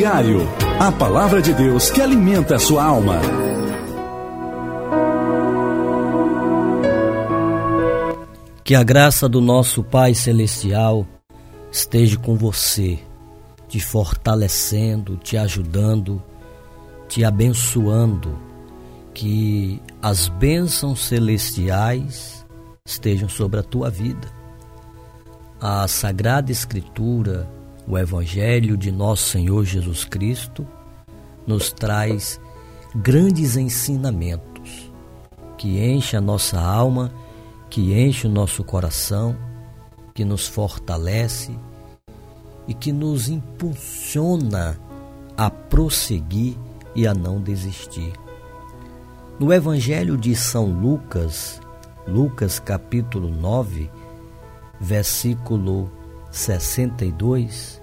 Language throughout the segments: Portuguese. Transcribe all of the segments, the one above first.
diário. A palavra de Deus que alimenta a sua alma. Que a graça do nosso Pai Celestial esteja com você, te fortalecendo, te ajudando, te abençoando. Que as bênçãos celestiais estejam sobre a tua vida. A Sagrada Escritura, o Evangelho de nosso Senhor Jesus Cristo, nos traz grandes ensinamentos que enchem a nossa alma, que enche o nosso coração, que nos fortalece e que nos impulsiona a prosseguir e a não desistir. No Evangelho de São Lucas, Lucas capítulo 9, versículo 62,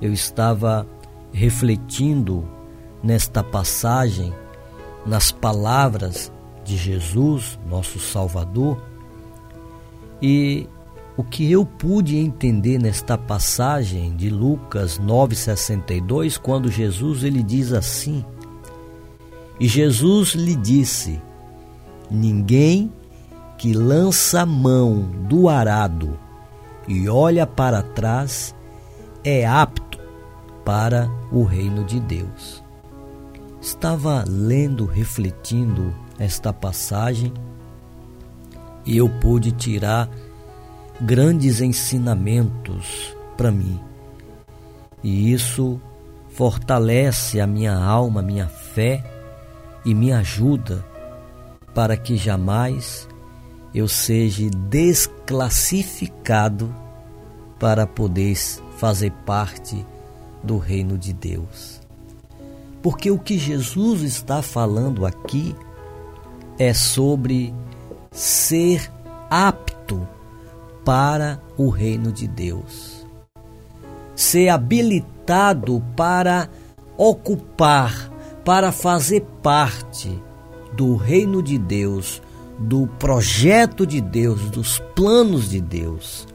eu estava refletindo nesta passagem, nas palavras de Jesus, nosso Salvador, e o que eu pude entender nesta passagem de Lucas 9:62, quando Jesus ele diz assim: E Jesus lhe disse: Ninguém que lança a mão do arado e olha para trás é apto para o reino de Deus. Estava lendo, refletindo esta passagem e eu pude tirar grandes ensinamentos para mim. E isso fortalece a minha alma, minha fé e me ajuda para que jamais eu seja desclassificado para poder fazer parte do reino de Deus. Porque o que Jesus está falando aqui é sobre ser apto para o reino de Deus. Ser habilitado para ocupar, para fazer parte do reino de Deus, do projeto de Deus, dos planos de Deus.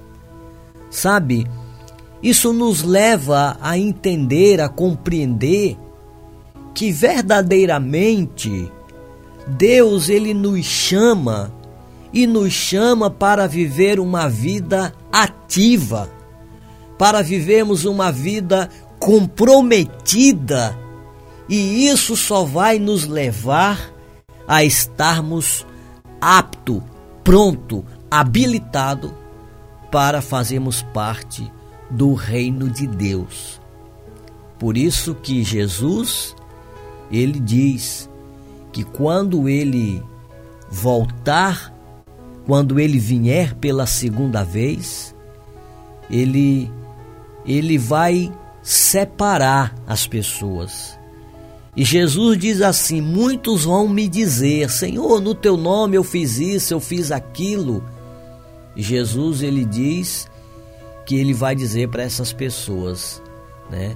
Sabe, isso nos leva a entender, a compreender que verdadeiramente Deus ele nos chama e nos chama para viver uma vida ativa, para vivermos uma vida comprometida, e isso só vai nos levar a estarmos apto, pronto, habilitado para fazermos parte do reino de Deus. Por isso que Jesus ele diz que quando ele voltar, quando ele vier pela segunda vez, ele ele vai separar as pessoas. E Jesus diz assim: Muitos vão me dizer, Senhor, no teu nome eu fiz isso, eu fiz aquilo. Jesus ele diz que ele vai dizer para essas pessoas, né?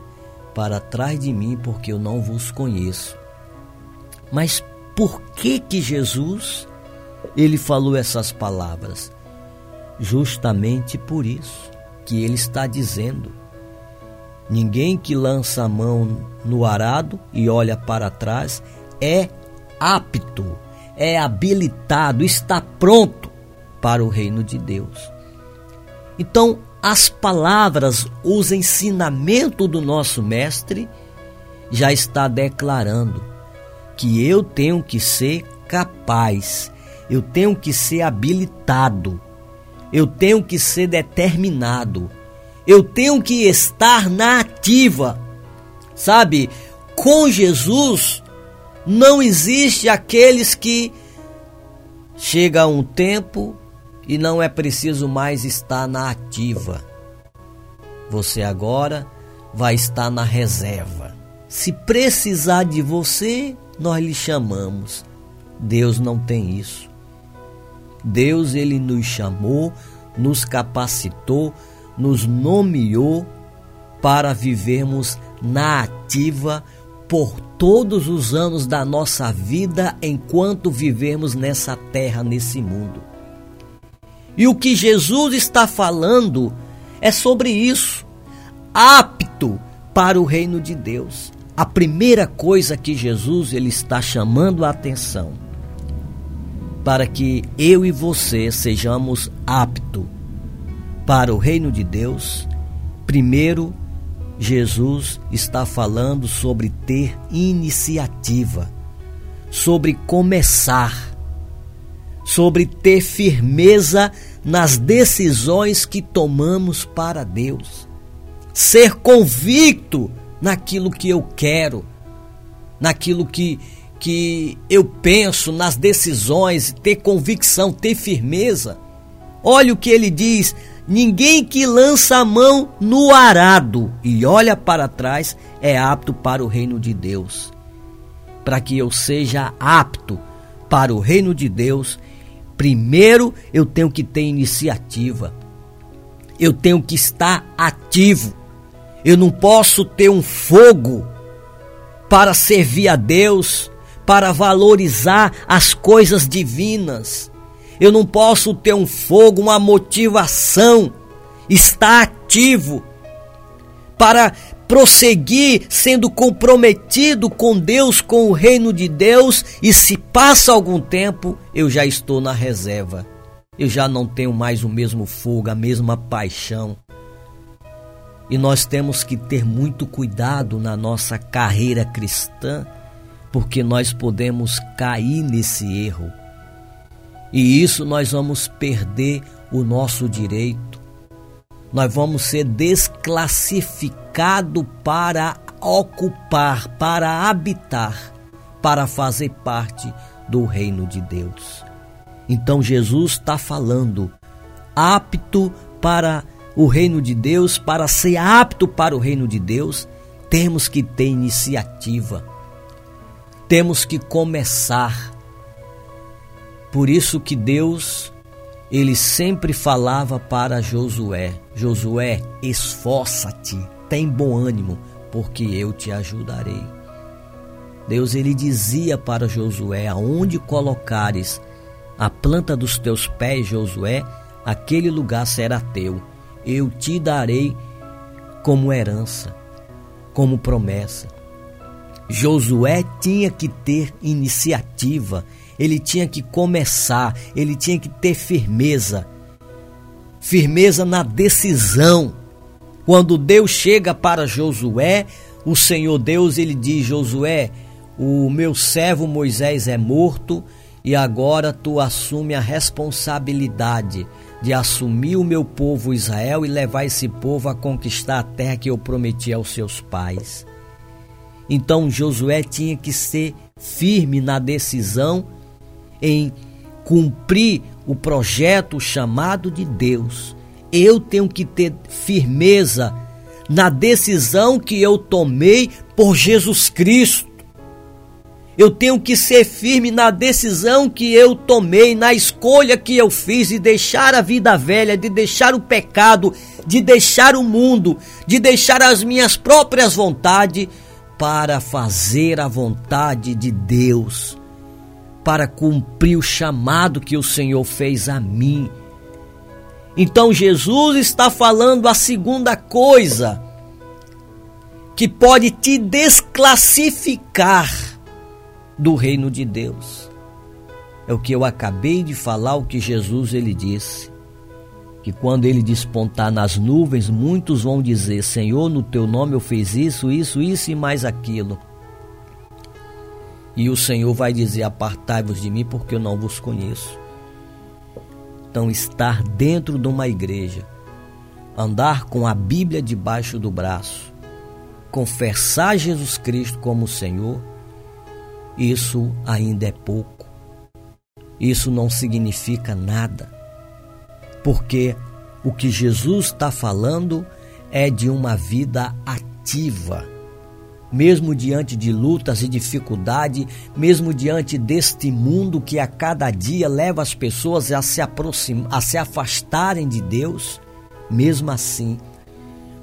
Para trás de mim, porque eu não vos conheço. Mas por que que Jesus ele falou essas palavras? Justamente por isso que ele está dizendo: Ninguém que lança a mão no arado e olha para trás é apto, é habilitado, está pronto para o reino de Deus. Então, as palavras, os ensinamentos do nosso mestre já está declarando que eu tenho que ser capaz, eu tenho que ser habilitado, eu tenho que ser determinado, eu tenho que estar na ativa. Sabe, com Jesus não existe aqueles que chega um tempo e não é preciso mais estar na ativa. Você agora vai estar na reserva. Se precisar de você, nós lhe chamamos. Deus não tem isso. Deus ele nos chamou, nos capacitou, nos nomeou para vivermos na ativa por todos os anos da nossa vida enquanto vivemos nessa terra, nesse mundo. E o que Jesus está falando é sobre isso, apto para o reino de Deus. A primeira coisa que Jesus ele está chamando a atenção para que eu e você sejamos aptos para o reino de Deus, primeiro Jesus está falando sobre ter iniciativa, sobre começar, sobre ter firmeza nas decisões que tomamos para Deus, ser convicto naquilo que eu quero, naquilo que, que eu penso, nas decisões, ter convicção, ter firmeza. Olha o que ele diz: ninguém que lança a mão no arado e olha para trás é apto para o reino de Deus. Para que eu seja apto para o reino de Deus, primeiro eu tenho que ter iniciativa. Eu tenho que estar ativo. Eu não posso ter um fogo para servir a Deus, para valorizar as coisas divinas. Eu não posso ter um fogo, uma motivação, estar ativo para prosseguir sendo comprometido com Deus, com o reino de Deus, e se passa algum tempo, eu já estou na reserva. Eu já não tenho mais o mesmo fogo, a mesma paixão. E nós temos que ter muito cuidado na nossa carreira cristã, porque nós podemos cair nesse erro. E isso nós vamos perder o nosso direito. Nós vamos ser desclassificados para ocupar, para habitar, para fazer parte do reino de Deus. Então Jesus está falando, apto para o reino de Deus, para ser apto para o reino de Deus, temos que ter iniciativa, temos que começar. Por isso que Deus, ele sempre falava para Josué: Josué, esforça-te, tem bom ânimo, porque eu te ajudarei. Deus ele dizia para Josué: aonde colocares a planta dos teus pés, Josué, aquele lugar será teu eu te darei como herança, como promessa. Josué tinha que ter iniciativa, ele tinha que começar, ele tinha que ter firmeza. Firmeza na decisão. Quando Deus chega para Josué, o Senhor Deus ele diz: Josué, o meu servo Moisés é morto e agora tu assume a responsabilidade de assumir o meu povo Israel e levar esse povo a conquistar a terra que eu prometi aos seus pais. Então Josué tinha que ser firme na decisão em cumprir o projeto, chamado de Deus. Eu tenho que ter firmeza na decisão que eu tomei por Jesus Cristo. Eu tenho que ser firme na decisão que eu tomei, na escolha que eu fiz de deixar a vida velha, de deixar o pecado, de deixar o mundo, de deixar as minhas próprias vontades para fazer a vontade de Deus, para cumprir o chamado que o Senhor fez a mim. Então Jesus está falando a segunda coisa que pode te desclassificar do reino de Deus. É o que eu acabei de falar, o que Jesus ele disse. Que quando ele despontar nas nuvens, muitos vão dizer: Senhor, no teu nome eu fiz isso, isso, isso e mais aquilo. E o Senhor vai dizer: Apartai-vos de mim, porque eu não vos conheço. Então, estar dentro de uma igreja, andar com a Bíblia debaixo do braço, confessar Jesus Cristo como Senhor, isso ainda é pouco. Isso não significa nada. Porque o que Jesus está falando é de uma vida ativa mesmo diante de lutas e dificuldade, mesmo diante deste mundo que a cada dia leva as pessoas a se aproximar, a se afastarem de Deus, mesmo assim,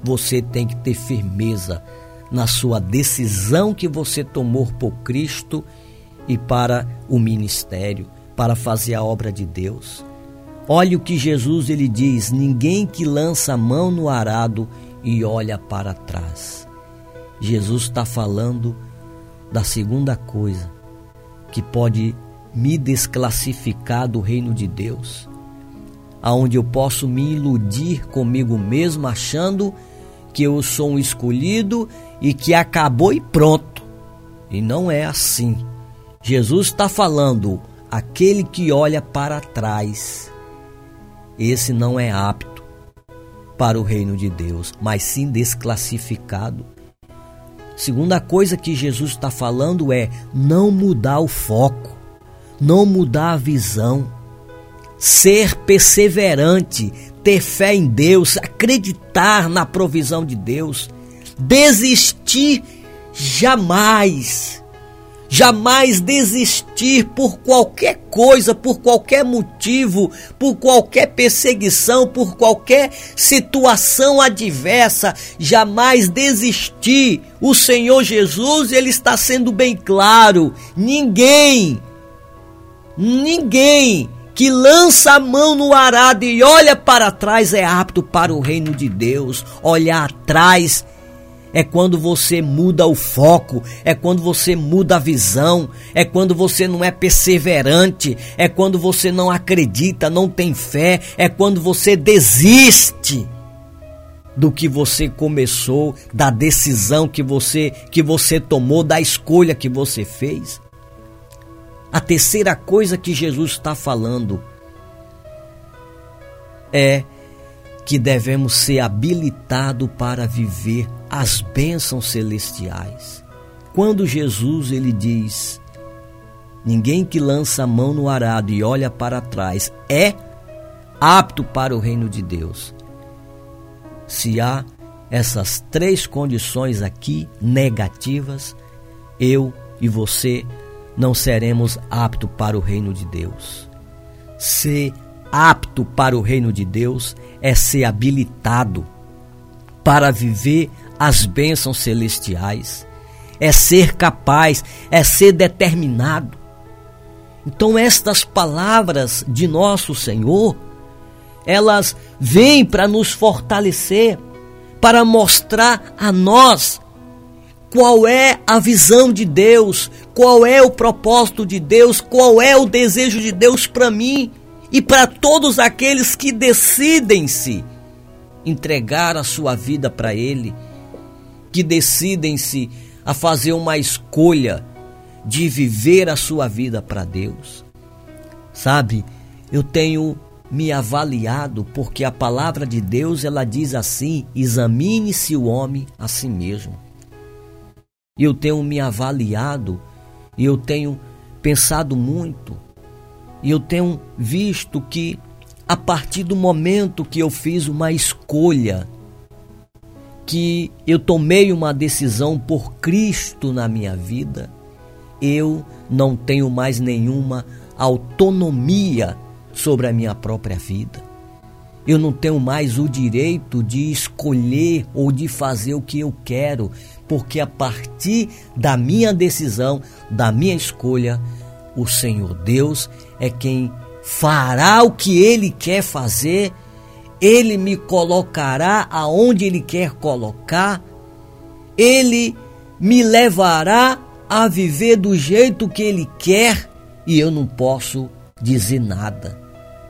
você tem que ter firmeza na sua decisão que você tomou por Cristo e para o ministério, para fazer a obra de Deus. Olha o que Jesus ele diz: ninguém que lança a mão no arado e olha para trás. Jesus está falando da segunda coisa que pode me desclassificar do reino de Deus, aonde eu posso me iludir comigo mesmo achando que eu sou um escolhido e que acabou e pronto. E não é assim. Jesus está falando: aquele que olha para trás, esse não é apto para o reino de Deus, mas sim desclassificado. Segunda coisa que Jesus está falando é não mudar o foco, não mudar a visão, ser perseverante, ter fé em Deus, acreditar na provisão de Deus, desistir jamais jamais desistir por qualquer coisa, por qualquer motivo, por qualquer perseguição, por qualquer situação adversa, jamais desistir. O Senhor Jesus, ele está sendo bem claro, ninguém ninguém que lança a mão no arado e olha para trás é apto para o reino de Deus. Olhar atrás é quando você muda o foco, é quando você muda a visão, é quando você não é perseverante, é quando você não acredita, não tem fé, é quando você desiste do que você começou, da decisão que você que você tomou, da escolha que você fez. A terceira coisa que Jesus está falando é que devemos ser habilitados para viver as bênçãos celestiais. Quando Jesus ele diz: Ninguém que lança a mão no arado e olha para trás é apto para o reino de Deus. Se há essas três condições aqui negativas, eu e você não seremos aptos para o reino de Deus. Ser apto para o reino de Deus é ser habilitado para viver as bênçãos celestiais, é ser capaz, é ser determinado. Então, estas palavras de nosso Senhor, elas vêm para nos fortalecer, para mostrar a nós qual é a visão de Deus, qual é o propósito de Deus, qual é o desejo de Deus para mim e para todos aqueles que decidem-se entregar a sua vida para Ele, que decidem-se a fazer uma escolha de viver a sua vida para Deus. Sabe, eu tenho me avaliado porque a palavra de Deus ela diz assim: examine-se o homem a si mesmo. Eu tenho me avaliado e eu tenho pensado muito e eu tenho visto que a partir do momento que eu fiz uma escolha, que eu tomei uma decisão por Cristo na minha vida, eu não tenho mais nenhuma autonomia sobre a minha própria vida. Eu não tenho mais o direito de escolher ou de fazer o que eu quero, porque a partir da minha decisão, da minha escolha, o Senhor Deus é quem fará o que ele quer fazer, ele me colocará aonde ele quer colocar, ele me levará a viver do jeito que ele quer e eu não posso dizer nada,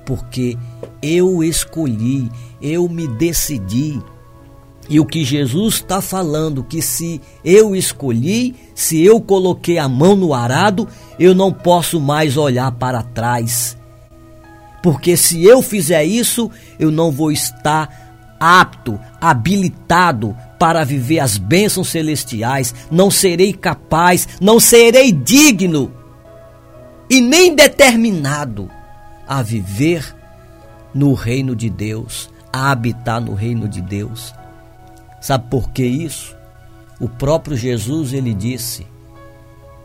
porque eu escolhi, eu me decidi. E o que Jesus está falando, que se eu escolhi, se eu coloquei a mão no arado, eu não posso mais olhar para trás. Porque se eu fizer isso, eu não vou estar apto, habilitado para viver as bênçãos celestiais, não serei capaz, não serei digno e nem determinado a viver no reino de Deus, a habitar no reino de Deus. Sabe por que isso? O próprio Jesus ele disse: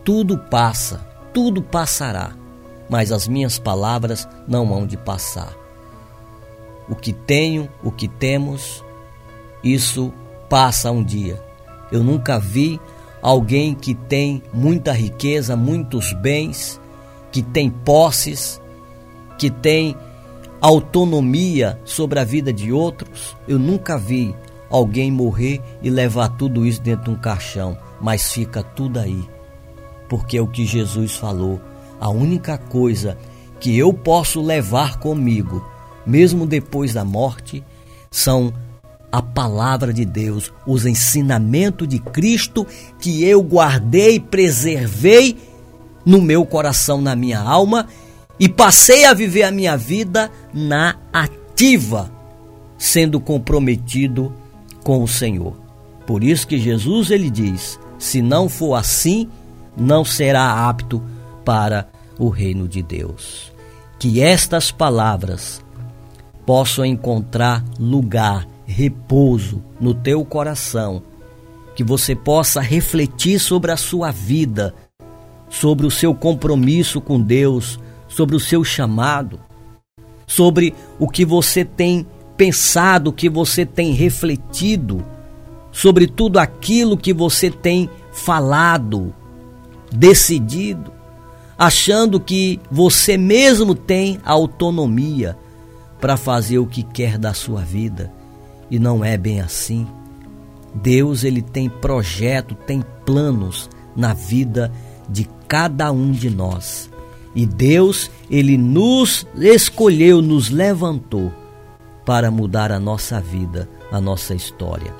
Tudo passa, tudo passará, mas as minhas palavras não hão de passar. O que tenho, o que temos, isso passa um dia. Eu nunca vi alguém que tem muita riqueza, muitos bens, que tem posses, que tem autonomia sobre a vida de outros. Eu nunca vi alguém morrer e levar tudo isso dentro de um caixão, mas fica tudo aí. Porque é o que Jesus falou. A única coisa que eu posso levar comigo, mesmo depois da morte, são a palavra de Deus, os ensinamentos de Cristo que eu guardei, preservei no meu coração, na minha alma e passei a viver a minha vida na ativa, sendo comprometido com o Senhor. Por isso que Jesus ele diz: se não for assim, não será apto para o reino de Deus. Que estas palavras possam encontrar lugar, repouso no teu coração, que você possa refletir sobre a sua vida, sobre o seu compromisso com Deus, sobre o seu chamado, sobre o que você tem pensado, o que você tem refletido, sobre tudo aquilo que você tem falado, decidido, achando que você mesmo tem autonomia para fazer o que quer da sua vida. E não é bem assim. Deus ele tem projeto, tem planos na vida de cada um de nós. E Deus, ele nos escolheu, nos levantou para mudar a nossa vida, a nossa história.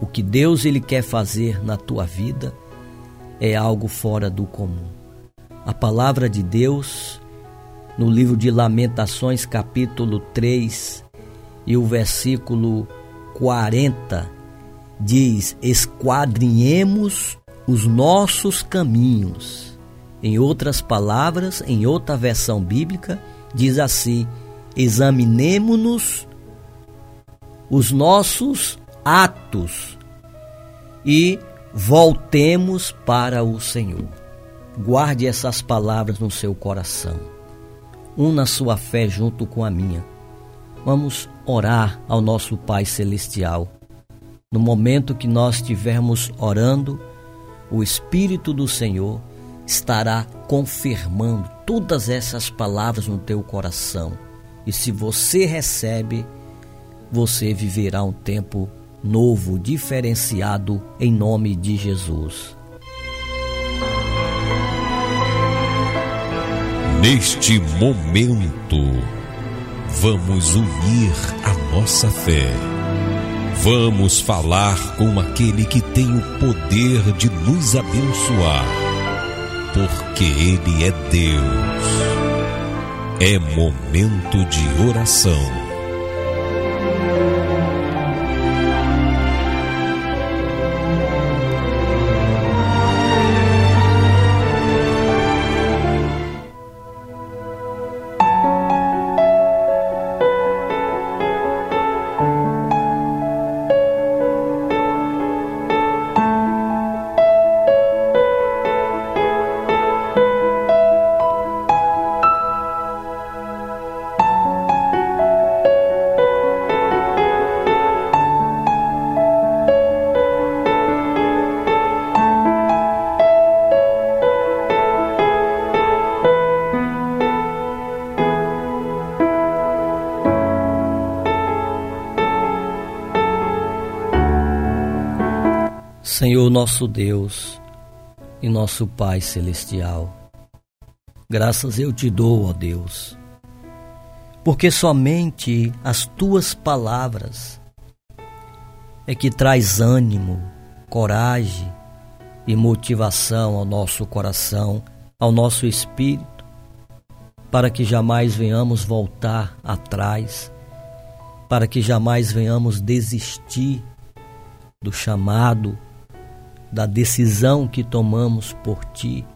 O que Deus ele quer fazer na tua vida é algo fora do comum. A palavra de Deus no livro de Lamentações, capítulo 3, e o versículo 40 diz: Esquadrinhemos os nossos caminhos em outras palavras, em outra versão bíblica, diz assim: examinemo-nos os nossos atos e voltemos para o Senhor. Guarde essas palavras no seu coração. Una sua fé junto com a minha. Vamos orar ao nosso Pai Celestial. No momento que nós estivermos orando, o Espírito do Senhor estará confirmando todas essas palavras no teu coração. E se você recebe, você viverá um tempo novo, diferenciado em nome de Jesus. Neste momento, vamos unir a nossa fé. Vamos falar com aquele que tem o poder de nos abençoar porque Ele é Deus. É momento de oração. Senhor nosso Deus e nosso Pai Celestial, graças eu te dou, ó Deus, porque somente as tuas palavras é que traz ânimo, coragem e motivação ao nosso coração, ao nosso espírito, para que jamais venhamos voltar atrás, para que jamais venhamos desistir do chamado da decisão que tomamos por ti.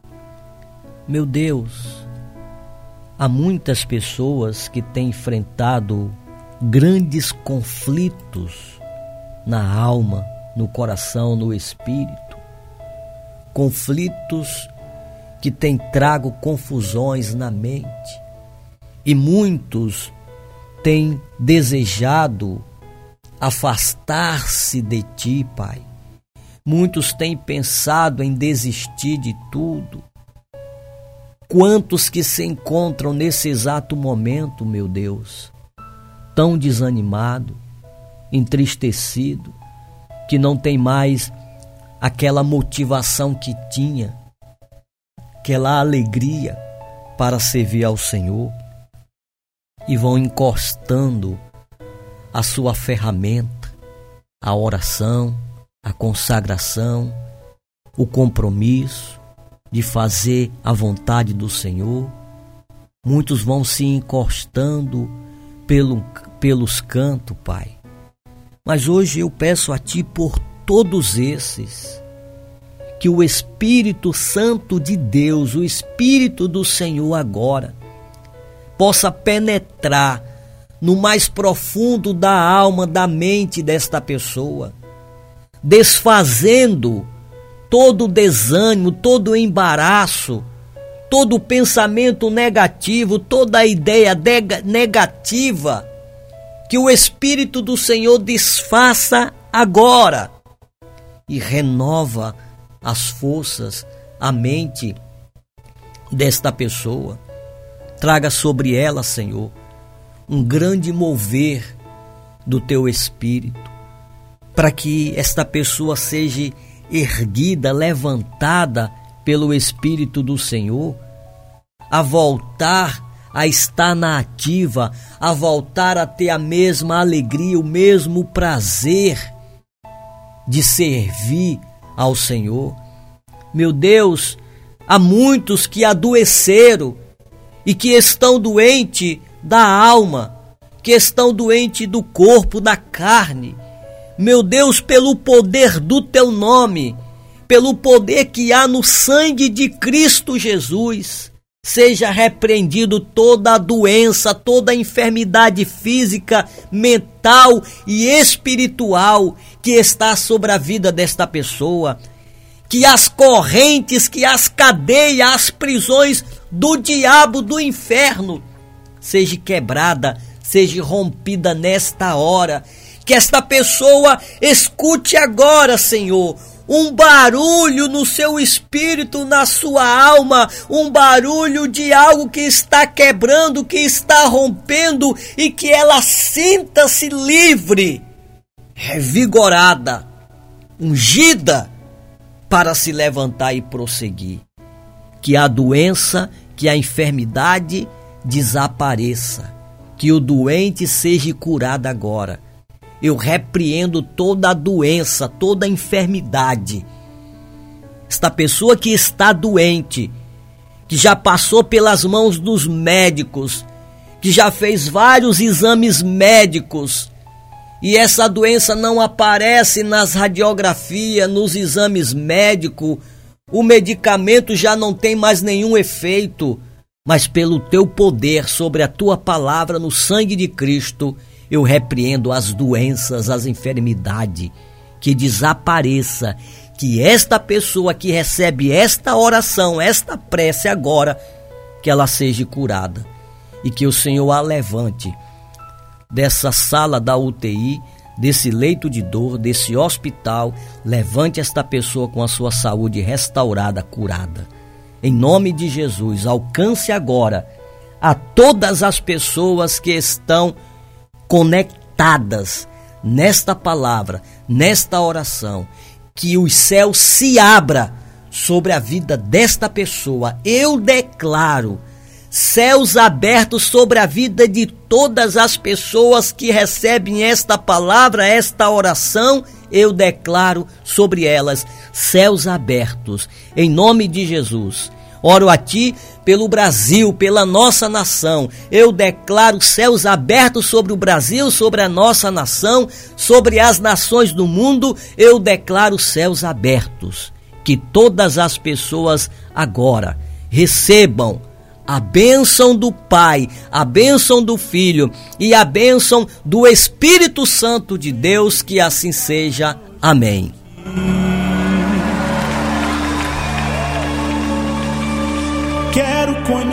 Meu Deus, há muitas pessoas que têm enfrentado grandes conflitos na alma, no coração, no espírito. Conflitos que têm trago confusões na mente. E muitos têm desejado afastar-se de ti, Pai. Muitos têm pensado em desistir de tudo. Quantos que se encontram nesse exato momento, meu Deus, tão desanimado, entristecido, que não tem mais aquela motivação que tinha, aquela alegria para servir ao Senhor e vão encostando a sua ferramenta, a oração, a consagração, o compromisso de fazer a vontade do Senhor. Muitos vão se encostando pelo, pelos cantos, Pai. Mas hoje eu peço a Ti por todos esses, que o Espírito Santo de Deus, o Espírito do Senhor agora, possa penetrar no mais profundo da alma, da mente desta pessoa, desfazendo todo o desânimo, todo o embaraço, todo o pensamento negativo, toda a ideia negativa, que o Espírito do Senhor desfaça agora e renova as forças, a mente desta pessoa. Traga sobre ela, Senhor, um grande mover do teu espírito, para que esta pessoa seja erguida, levantada pelo Espírito do Senhor, a voltar a estar na ativa, a voltar a ter a mesma alegria, o mesmo prazer de servir ao Senhor. Meu Deus, há muitos que adoeceram e que estão doentes da alma, que estão doentes do corpo, da carne. Meu Deus, pelo poder do teu nome, pelo poder que há no sangue de Cristo Jesus, seja repreendido toda a doença, toda a enfermidade física, mental e espiritual que está sobre a vida desta pessoa. Que as correntes, que as cadeias, as prisões do diabo do inferno seja quebrada, seja rompida nesta hora. Que esta pessoa escute agora, Senhor, um barulho no seu espírito, na sua alma, um barulho de algo que está quebrando, que está rompendo e que ela sinta-se livre, revigorada, ungida para se levantar e prosseguir. Que a doença, que a enfermidade, desapareça, que o doente seja curado agora. Eu repreendo toda a doença, toda a enfermidade. Esta pessoa que está doente, que já passou pelas mãos dos médicos, que já fez vários exames médicos, e essa doença não aparece nas radiografias, nos exames médicos, o medicamento já não tem mais nenhum efeito mas pelo teu poder sobre a tua palavra no sangue de Cristo, eu repreendo as doenças, as enfermidades, que desapareça, que esta pessoa que recebe esta oração, esta prece agora, que ela seja curada e que o Senhor a levante dessa sala da UTI, desse leito de dor, desse hospital, levante esta pessoa com a sua saúde restaurada, curada. Em nome de Jesus, alcance agora a todas as pessoas que estão conectadas nesta palavra, nesta oração, que os céus se abra sobre a vida desta pessoa. Eu declaro céus abertos sobre a vida de todas as pessoas que recebem esta palavra, esta oração, eu declaro sobre elas céus abertos, em nome de Jesus. Oro a ti pelo Brasil, pela nossa nação. Eu declaro céus abertos sobre o Brasil, sobre a nossa nação, sobre as nações do mundo. Eu declaro céus abertos. Que todas as pessoas agora recebam a bênção do Pai, a bênção do Filho e a bênção do Espírito Santo de Deus, que assim seja. Amém.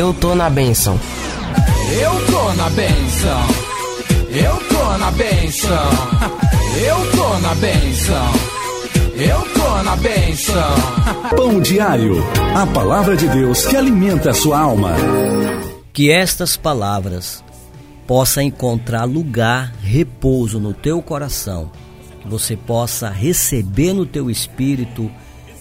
Eu tô na benção. Eu tô na benção. Eu tô na benção. Eu tô na benção. Eu tô na benção. pão diário. A palavra de Deus que alimenta a sua alma. Que estas palavras possam encontrar lugar, repouso no teu coração. Que você possa receber no teu espírito,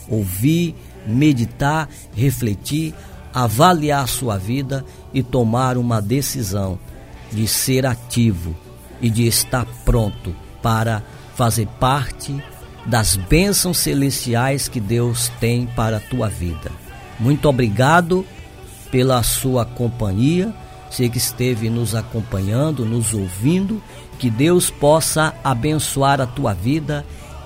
ouvir, meditar, refletir, avaliar sua vida e tomar uma decisão de ser ativo e de estar pronto para fazer parte das bênçãos celestiais que Deus tem para a tua vida. Muito obrigado pela sua companhia. Você que esteve nos acompanhando, nos ouvindo, que Deus possa abençoar a tua vida.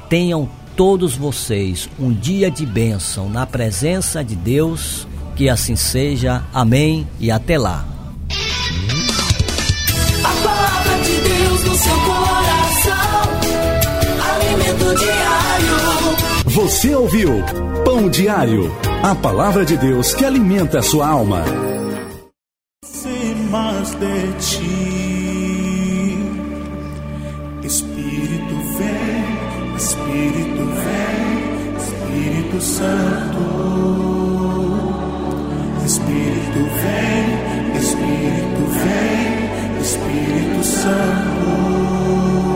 Tenham todos vocês um dia de bênção na presença de Deus. Que assim seja. Amém e até lá. A palavra de Deus no seu coração. Alimento diário. Você ouviu Pão diário. A palavra de Deus que alimenta a sua alma. Sem mais de ti. Espírito vem, Espírito vem, Espírito Santo. Espírito vem, Espírito vem, Espírito Santo.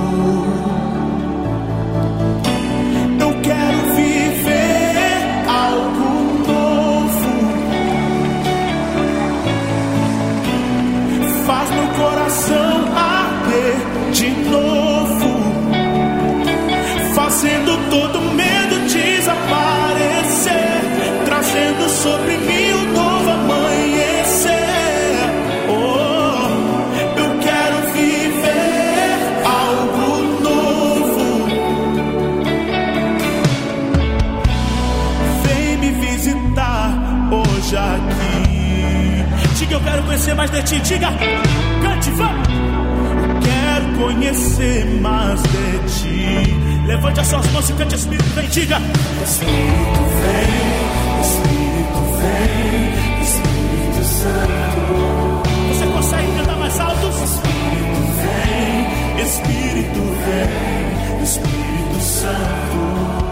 aqui. Diga, eu quero conhecer mais de ti. Diga, cante, vá. Quero conhecer mais de ti. Levante as suas mãos e cante, Espírito, vem, diga. Espírito, vem, Espírito, vem, Espírito Santo. Você consegue cantar mais alto? Espírito, vem, Espírito, vem, Espírito Santo.